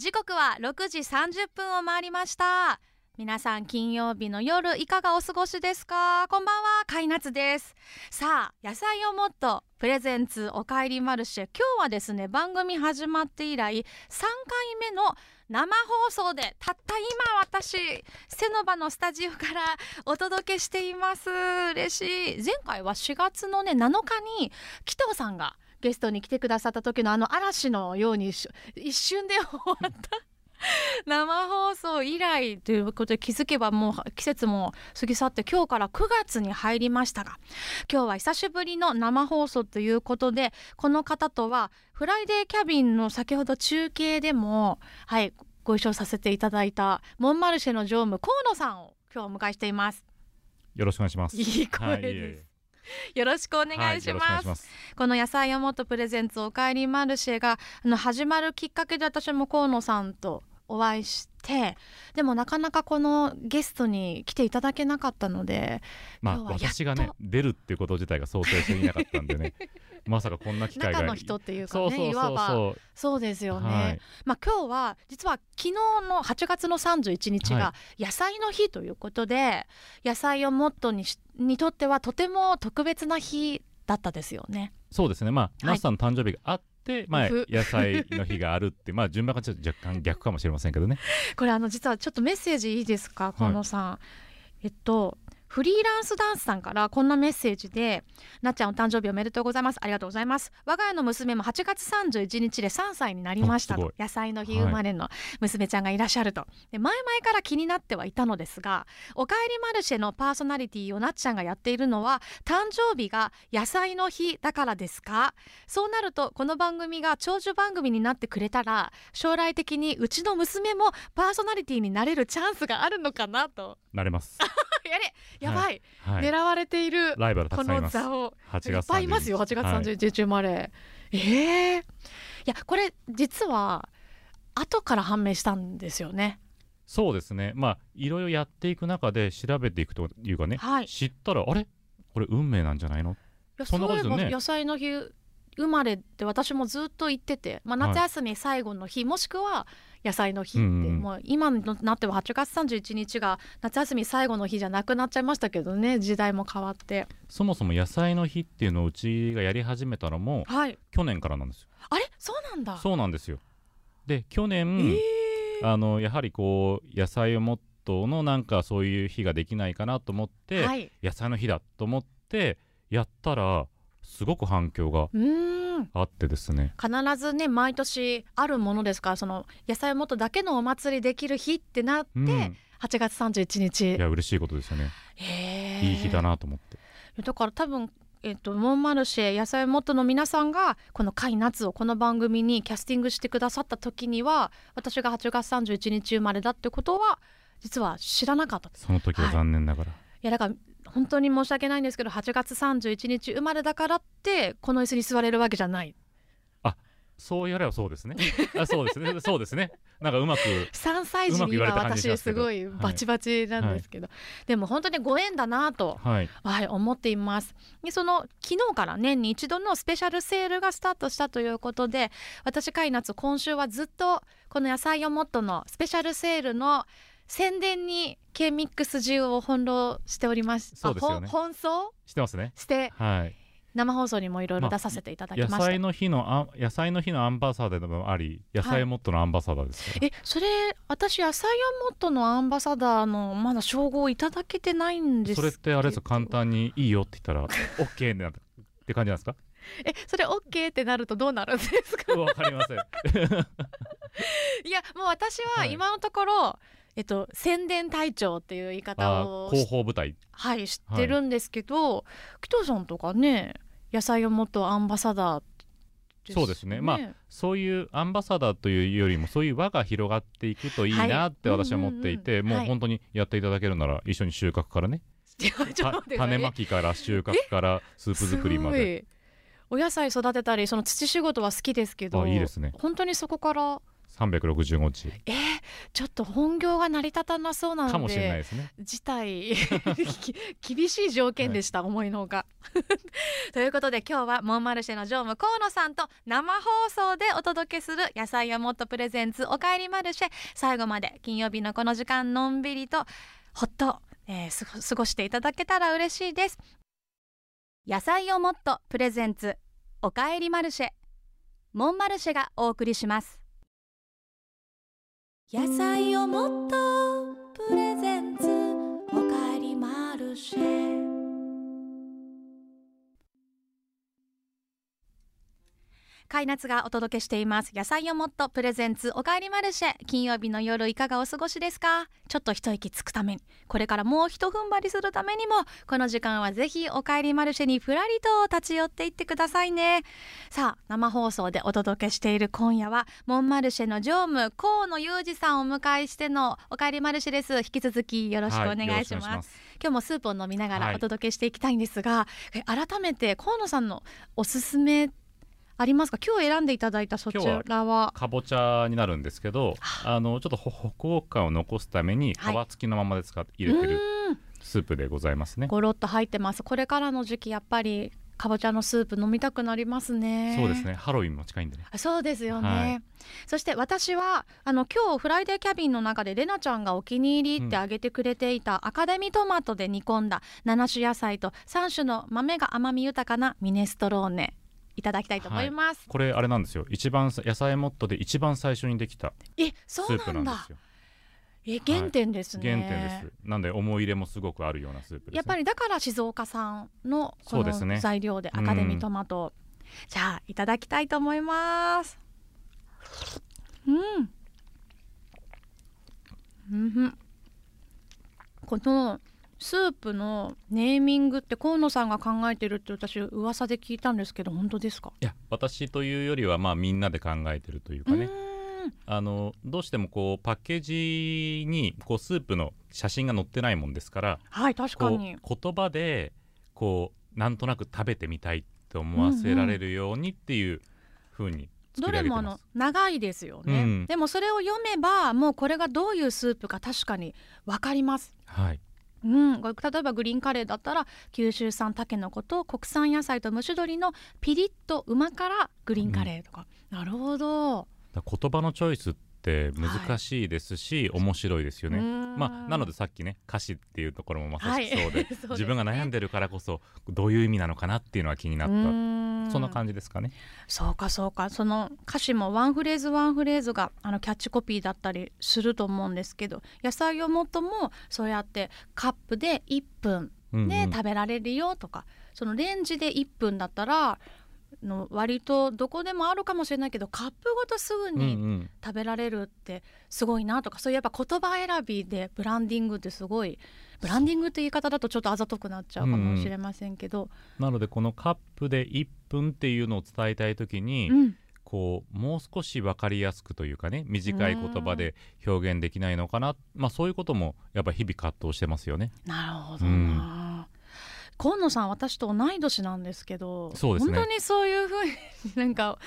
時刻は6時30分を回りました。皆さん金曜日の夜いかがお過ごしですか？こんばんは、カイナツです。さあ、野菜をもっとプレゼンツおかえりマルシェ。今日はですね、番組始まって以来3回目の生放送でたった今私、セノバのスタジオからお届けしています。嬉しい。前回は4月のね、7日に紀藤さんがゲストに来てくださった時のあの嵐のように一瞬で終わった。生放送以来ということで気づけばもう季節も過ぎ去って今日から9月に入りましたが今日は久しぶりの生放送ということでこの方とはフライデーキャビンの先ほど中継でもはいご一緒させていただいたモンマルシェの常務河野さんを今日お迎えしていますよろしくお願いします。いい声です、はい よろしくお願いします。この野菜をもっとプレゼンツおかえりマルシェがあの始まるきっかけで私も河野さんとお会いしてでもなかなかこのゲストに来ていただけなかったのでまあ私がね出るっていうこと自体が想定していなかったんでね、まさかこんな機会が。中の人っていうかねいわば。そうですよう。ね、はい。まあ今日は実は昨日の8月の31日はが野菜の日ということで、野菜をモットーにしにとってはとても特別な日だったですよね。そうですね。まあ、いナスさんの誕生日があって、まあふ野菜の日があるって、まあ順番がちょっと若干逆かもしれませんけどね。これあの実はちょっとメッセージいいですか？河野さん、えっとフリーランスダンスさんからこんなメッセージで、なっちゃんお誕生日おめでとうございます。ありがとうございます。我が家の娘も8月31日で3歳になりましたと。野菜の日生まれの娘ちゃんがいらっしゃると。で前々から気になってはいたのですが、おかえりマルシェのパーソナリティをなっちゃんがやっているのは、誕生日が野菜の日だからですか？そうなると、この番組が長寿番組になってくれたら、将来的にうちの娘もパーソナリティになれるチャンスがあるのかなと。なれます。やれやばい、はい。狙われているライバルたこのくさんいます。座を。8月いっぱいいますよ、8月はい31日生まれ。ええいや、これ実は、後から判明したんですよね。そうですね。まあ、いろいろやっていく中で調べていくというかね、はい知ったら、あれ？これ運命なんじゃないの？そんなことですよね野菜の日生まれって私もずっと言ってて、まあ、夏休み最後の日、もしくは野菜の日って、うんうん。もう今になっては8月31日が夏休み最後の日じゃなくなっちゃいましたけどね時代も変わって。そもそも野菜の日っていうのをうちがやり始めたのも、はい。去年からなんですよ。あれ？そうなんだ。そうなんですよ。で、去年、えー。あの、やはりこう、野菜をモットーのなんかそういう日ができないかなと思って、はい。野菜の日だと思って、やったら、すごく反響があってですね。必ずね毎年あるものですからその野菜をもっとだけのお祭りできる日ってなって、うん8月31日いや、嬉しいことですよね。いい日だなと思って。だから多分えっと、モンマルシェ野菜モットの皆さんがこの「甲斐夏」をこの番組にキャスティングしてくださった時には私が8月31日生まれだってことは実は知らなかったです。その時は残念ながら。いやだから本当に申し訳ないんですけど8月31日生まれだからってこの椅子に座れるわけじゃない。そうやればそうですね。あそうですね。そうですね。なんかうまく、3歳児には私すごいバチバチなんですけど、でも本当にご縁だなと、はい。はい、思っています。でその昨日から年に一度のスペシャルセールがスタートしたということで私カイナツ今週はずっとこの野菜をもっとのスペシャルセールの宣伝に K ミックス中を翻弄しております。そうですよね奔走してますね。してはい。生放送にもいろいろ出させていただきま野した。菜の日のあ、野菜の日のアンバサダーでもあり、野菜モットのアンバサダーですから。え、それ、私、野菜をもっとのアンバサダーの、まだ称号いただけてないんですそれってあれですよ、簡に。単にいいよって言ったら、OK になったって感じなんですか？え、それ OK ってなるとどうなるんですか？わかりません。いや、もう私ははい今のところ、えっと、宣伝隊長っていう言い方あを広報部隊。はい、知ってるんですけど、紀藤さんとかね、野菜をもっとアンバサダーそうですね。まあ、そういうアンバサダーというよりも、そういう輪が広がっていくといいなってはい。私は思っていて、もう本当にやっていただけるなら、一緒に収穫からね、種ね。まきから収穫からスープ作りますで。お野菜育てたりその土仕事は好きですけどあいいですね。本当にそこから365日えー、ちょっと本業が成り立たなそうなのでかもしれないですね。事態 き厳しい条件でした、思い。のほか ということで今日はモンマルシェの常務河野さんと生放送でお届けする野菜をもっとプレゼンツおかえりマルシェ。最後まで金曜日のこの時間のんびりとほっと、えーすご過ごしていただけたら嬉しいです。野菜をもっとプレゼンツおかえりマルシェモンマルシェがお送りします野菜をもっとプレゼンツおかえりマルシェ。カイナツがお届けしています。野菜をもっとプレゼンツ。おかえりマルシェ。金曜日の夜いかがお過ごしですか？ちょっと一息つくために。これからもう一踏ん張りするためにも。この時間はぜひおかえりマルシェにふらりと立ち寄っていってくださいね。さあ生放送でお届けしている今夜はモンマルシェの常務河野裕二さんをお迎えしてのおかえりマルシェです。引き続きよろしくお願いします,、はよろしく今日もスープを飲みながはい。らお届けしていきたいんですが、え改めて河野さんのおすすめありますか？今日選んでいただいたそちらは。かぼちゃになるんですけどあ。のちょっとほホクホク感を残すためにはい。皮付きのままで使って入れてるうーん。スープでございますね。ゴロッと入ってます。これからの時期やっぱりかぼちゃのスープ飲みたくなりますね。そうですね。ハロウィンも近いんでね。あそうですよね、はい。そして私はあの今日フライデーキャビンの中でレナちゃんがお気に入りってあげてくれていた、アカデミートマトで煮込んだ7種野菜と3種の豆が甘み豊かなミネストローネいただきたいと思います、これあれなんですよ。一番さ野菜モットで一番最初にできたえそスープうなんんですよ。え原点ですね、原点です。なんで思い入れもすごくあるようなスープです、ね、やっぱりだから静岡産のこそうですね。の材料でアカデミート。マト、じゃあいただきたいと思います。うん。うん。このスープのネーミングって河野さんが考えてるって私噂で聞いたんですけど本当ですか？いや私というよりはまあみんなで考えてるというかね。あのどうしてもこうパッケージにこうスープの写真が載ってないもんですからはい確かに。言葉でこうなんとなく食べてみたいって思わせられるようにっていう風にどれもあの。長いですよね、うん。でもそれを読めばもうこれがどういうスープか確かに分かります。はい、うん、例えばグリーンカレーだったら九州産たけのこと国産野菜と蒸し鶏のピリッとうま辛グリーンカレーとか、なるほど、言葉のチョイスって難しいですし、面白いですよね。まあ、なのでさっきね歌詞っていうところもまさしくそうで, 自分が悩んででるからこそどういう意味なのかなっていうのは気になった、そんな感じですかね。そうかそうか。その歌詞もワンフレーズワンフレーズがあのキャッチコピーだったりすると思うんですけど野菜をもっともそうやってカップで1分うんうん。で食べられるよとか、そのレンジで1分だったらの割とどこでもあるかもしれないけどカップごとすぐうんうにん。食べられるってすごいなとか、そういうやっぱ言葉選びでブランディングってすごいブランディングって言い方だとちょっとあざとくなっちゃうかもしれませんけど、なのでこのカップで1分っていうのを伝えたい時に、うん。こうもう少し分かりやすくというかね短い言葉で表現できないのかな、まあ、そういうこともやっぱ日々葛藤してますよね。なるほどな、河野さん私と同い年なんですけどそうですね。本当にそういうふうになんか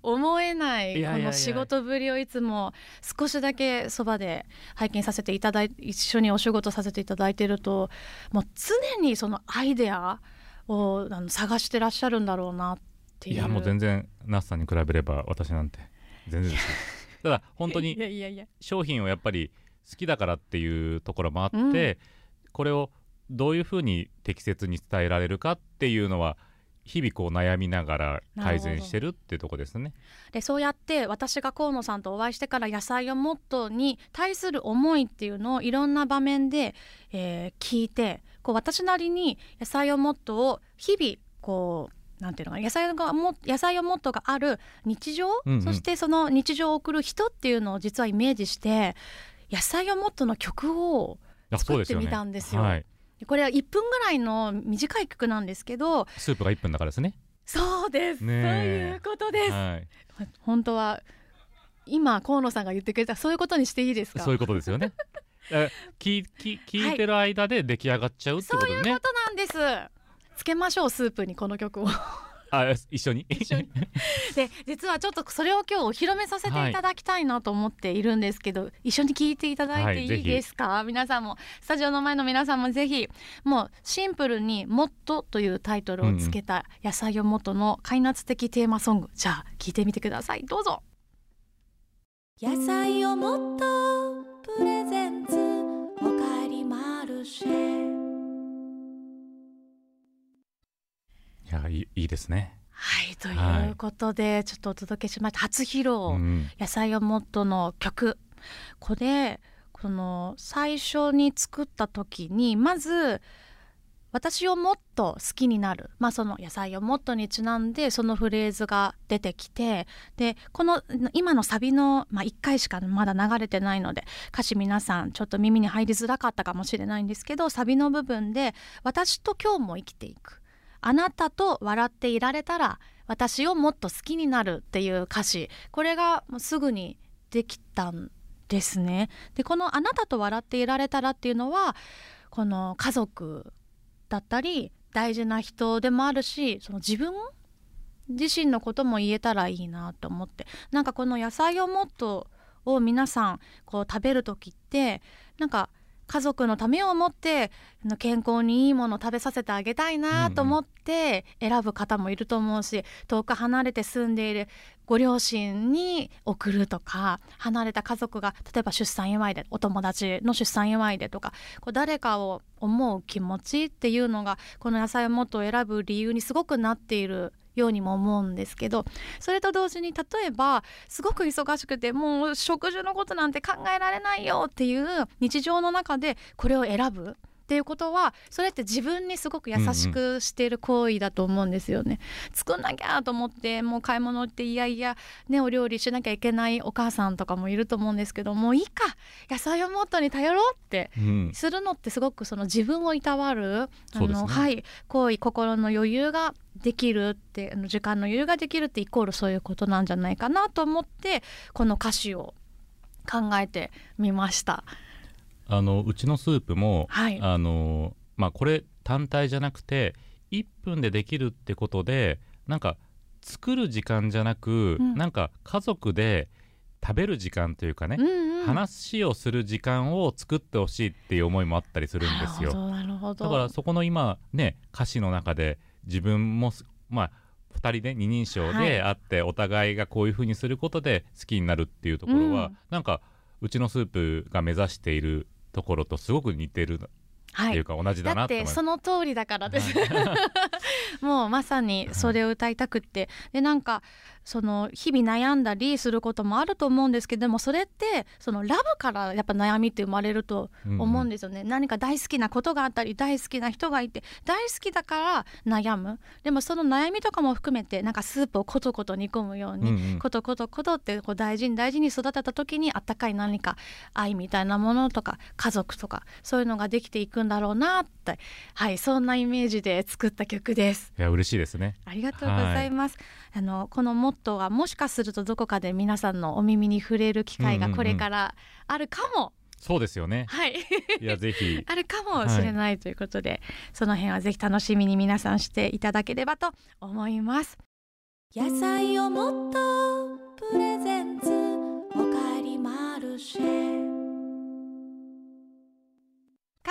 思えないこの仕事ぶりをいつも少しだけそばで拝見させていただい一緒にお仕事させていただいてるともう常にそのアイデアをあの探してらっしゃるんだろうなっていう。いやもう全然ナスさんに比べれば私なんて全然ですよ ただ本当いにやいやいや。商品をやっぱり好きだからっていうところもあって、うん。これをどういうふうに適切に伝えられるかっていうのは日々こう悩みながら改善してるってところですね。でそうやって私が河野さんとお会いしてから野菜をもっとに対する思いっていうのをいろんな場面で、えー聞いてこう私なりに野菜をもっとを日々こうなんていうのかな野菜がも野菜をもっとがある日常、うんうん。そしてその日常を送る人っていうのを実はイメージして野菜をもっとの曲を作ってみたんですよ。はい、これは1分ぐらいの短い曲なんですけどスープが1分だからですね。そうです、ねえ。そういうことです、はい、本当は今河野さんが言ってくれたそういうことにしていいですか？そういうことですよね。え聞聞聞いてる間で出来上がっちゃうってことでね。そういうことなんです。つけましょうスープにこの曲をあ一緒に。一緒に。で実はちょっとそれを今日お披露目させていただきたいなと思っているんですけど、はい、一緒に聞いていただいていいですか、はい、皆さんもスタジオの前の皆さんもぜひもうシンプルに「もっと」というタイトルをつけた「野菜をもっと」の開夏的テーマソング。じゃあ聞いてみてください。どうぞ。野菜をもっとプレゼンツ。おかえりマルシェやいいですね。はいということで、はい、ちょっとお届けしました。初披露、うん、野菜をもっとの曲。これこの最初に作った時にまず私をもっと好きになる、まあ、その野菜をもっとにちなんでそのフレーズが出てきてでこの今のサビの、まあ、1回しかまだ流れてないので歌詞皆さんちょっと耳に入りづらかったかもしれないんですけどサビの部分で「私と今日も生きていく」「あなたと笑っていられたら私をもっと好きになる」っていう歌詞これがすぐにできたんですね。でこの「あなたと笑っていられたら」っていうのはこの家族だったり大事な人でもあるしその自分自身のことも言えたらいいなと思ってなんかこの野菜をもっとを皆さんこう食べる時ってなんか家族のためを思って健康にいいものを食べさせてあげたいなと思って選ぶ方もいると思うし、遠く離れて住んでいるご両親に送るとか離れた家族が例えば出産祝いでお友達の出産祝いでとかこう誰かを思う気持ちっていうのがこの野菜をもっと選ぶ理由にすごくなっているようにも思うんですけどそれと同時に例えばすごく忙しくてもう食事のことなんて考えられないよっていう日常の中でこれを選ぶ。っていうことはそれって自分にすごく優しくしている行為だと思うんですよね。うんうん、作んなきゃと思ってもう買い物っていやいやねお料理しなきゃいけないお母さんとかもいると思うんですけどもういいか野菜をもっとに頼ろうってするのってすごくその自分をいたわる、あの、ね、はい行為心の余裕ができるって時間の余裕ができるってイコールそういうことなんじゃないかなと思ってこの歌詞を考えてみました。あのうちのスープも、はい、あのまあ、これ単体じゃなくて1分でできるってことでなんか作る時間じゃなく、うん、なんか家族で食べる時間というかね、うんうん、話をする時間を作ってほしいっていう思いもあったりするんですよ。だからそこの今ね歌詞の中で自分もまあ2人で二人称であって、はい、お互いがこういうふうにすることで好きになるっていうところは、うん、なんかうちのスープが目指しているところとすごく似てるっていうか同じだなってその通りだからです、はい、もうまさにそれを歌いたくって、でなんかその日々悩んだりすることもあると思うんですけどでもそれってそのラブからやっぱ悩みって生まれると思うんですよね、うん、何か大好きなことがあったり大好きな人がいて大好きだから悩む。でもその悩みとかも含めてなんかスープをコトコト煮込むように、うんうん、コトコトコトってこう大事に大事に育てた時にあったかい何か愛みたいなものとか家族とかそういうのができていくんだろうなって。はいそんなイメージで作った曲です。いや嬉しいですね。ありがとうございます、はいあのこのモットーはもしかするとどこかで皆さんのお耳に触れる機会がこれからあるかも、うんうんうんそうですよね。はい。いやぜひ あるかもしれないということで、はい、その辺はぜひ楽しみに皆さんしていただければと思います。野菜をもっとプレゼンツおかえりマルシェ。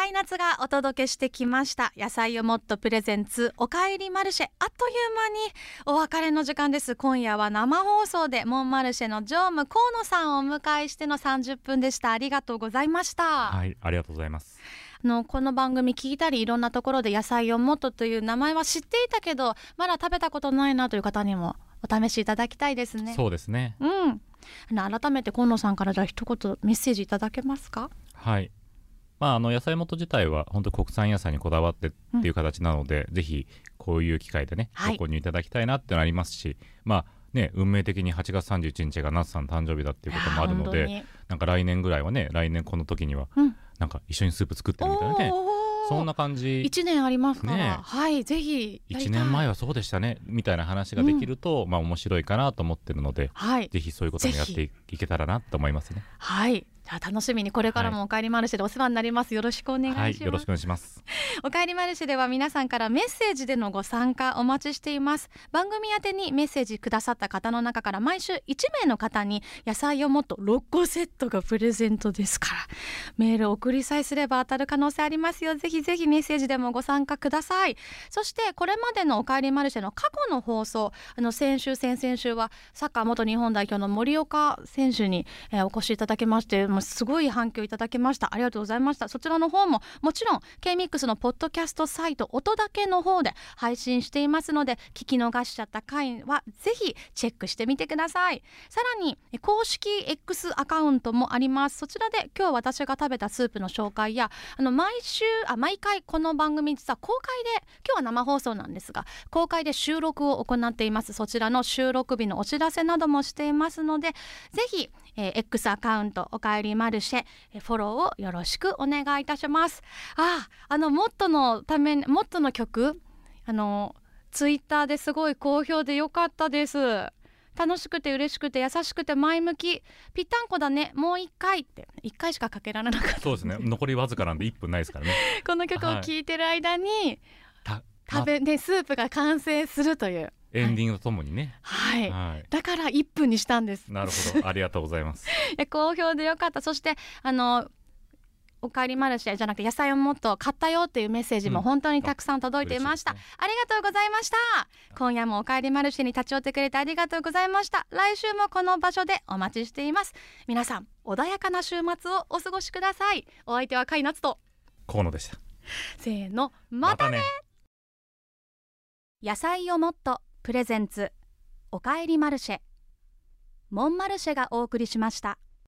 カイナツがお届けしてきました。野菜をもっとプレゼンツおかえりマルシェあっという間にお別れの時間です。今夜は生放送でモンマルシェの常務河野さんをお迎えしての30分でした。ありがとうございました。はいありがとうございます。あのこの番組聞いたりいろんなところで野菜をもっとという名前は知っていたけどまだ食べたことないなという方にもお試しいただきたいですね。そうですね。うん。改めて河野さんからじゃあ一言メッセージいただけますか？はいまあ、あの野菜元自体は本当国産野菜にこだわってっていう形なので、うん、ぜひこういう機会でね、ご購入いただきたいなってのありますし、まあね、運命的に8月31日が那須さん誕生日だっていうこともあるのでなんか来年ぐらいはね来年この時には、うん、なんか一緒にスープ作ってみたいなねそんな感じ。1年ありますから、ね、はいぜひ1年前はそうでしたねみたいな話ができると、うん、まあ面白いかなと思ってるので、はい、ぜひそういうこともやっていけたらなと思いますね。はい。じゃあ楽しみにこれからもおかえりマルシェでお世話になります、よろしくお願いします、はい、よろしくお願いします。おかえりマルシェでは皆さんからメッセージでのご参加お待ちしています。番組宛てにメッセージくださった方の中から毎週1名の方に野菜をもっと6個セットがプレゼントですから。メール送りさえすれば当たる可能性ありますよ。ぜひぜひメッセージでもご参加ください。そしてこれまでのおかえりマルシェの過去の放送。あの先週先々週はサッカー元日本代表の森岡選手に、えー、お越しいただきましてもすごい反響いただきました。ありがとうございました。そちらの方ももちろん K-MIX のポッドキャストサイト音だけの方で配信していますので聞き逃しちゃった回はぜひチェックしてみてください。さらに公式 X アカウントもあります。そちらで今日私が食べたスープの紹介やあの毎週あ毎回この番組実は公開で今日は生放送なんですが公開で収録を行っています。そちらの収録日のお知らせなどもしていますのでぜひえー、X アカウントおかえりマルシェ、えー、フォローをよろしくお願いいたします。ああのモットのためモットの曲あのツイッターですごい好評でよかったです。楽しくて嬉しくて優しくて前向き。ぴったんこだね。もう一回って。一回しかかけられなかった。そうですね。残りわずかなんで1分ないですからね。この曲を聴いてる間に、はい、食べねスープが完成するというエンディングとともにね、はい、はい、だから1分にしたんです。なるほど。ありがとうございます。好評でよかった。そしてあのおかえりマルシェじゃなくて野菜をもっと買ったよっていうメッセージも本当にたくさん届いていました、うんあね、ありがとうございました。今夜もおかえりマルシェに立ち寄ってくれてありがとうございました。来週もこの場所でお待ちしています。皆さん穏やかな週末をお過ごしください。お相手は甲斐夏と河野でした。せーのまたね。またね、野菜をもっとプレゼンツおかえりマルシェ。モンマルシェがお送りしました。